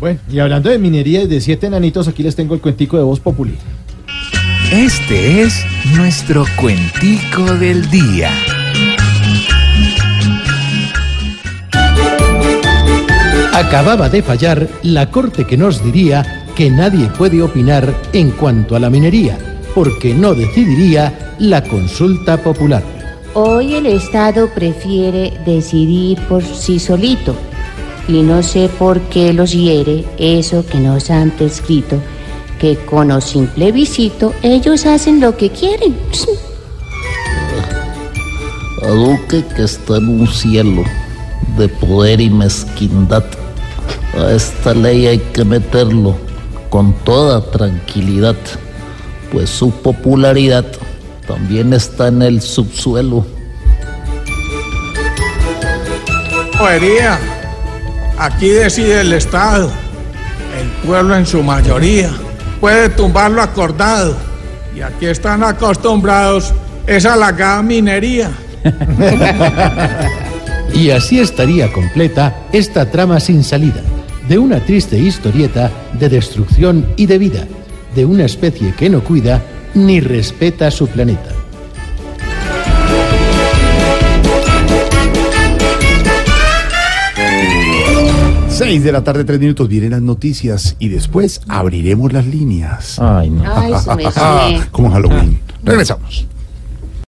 Bueno, y hablando de minería y de siete enanitos, aquí les tengo el cuentico de Voz Populi. Este es nuestro cuentico del día. Acababa de fallar la corte que nos diría que nadie puede opinar en cuanto a la minería, porque no decidiría la consulta popular. Hoy el Estado prefiere decidir por sí solito y no sé por qué los hiere eso que nos han prescrito, que con o sin plebiscito ellos hacen lo que quieren. a Duque que está en un cielo de poder y mezquindad. A esta ley hay que meterlo con toda tranquilidad, pues su popularidad también está en el subsuelo. Podería. Aquí decide el Estado. El pueblo en su mayoría puede tumbar lo acordado. Y aquí están acostumbrados es a la gas minería. Y así estaría completa esta trama sin salida, de una triste historieta de destrucción y de vida, de una especie que no cuida ni respeta su planeta. Seis de la tarde, tres minutos, vienen las noticias y después abriremos las líneas. Ay, no. Ay, su merced. Como Halloween. Regresamos.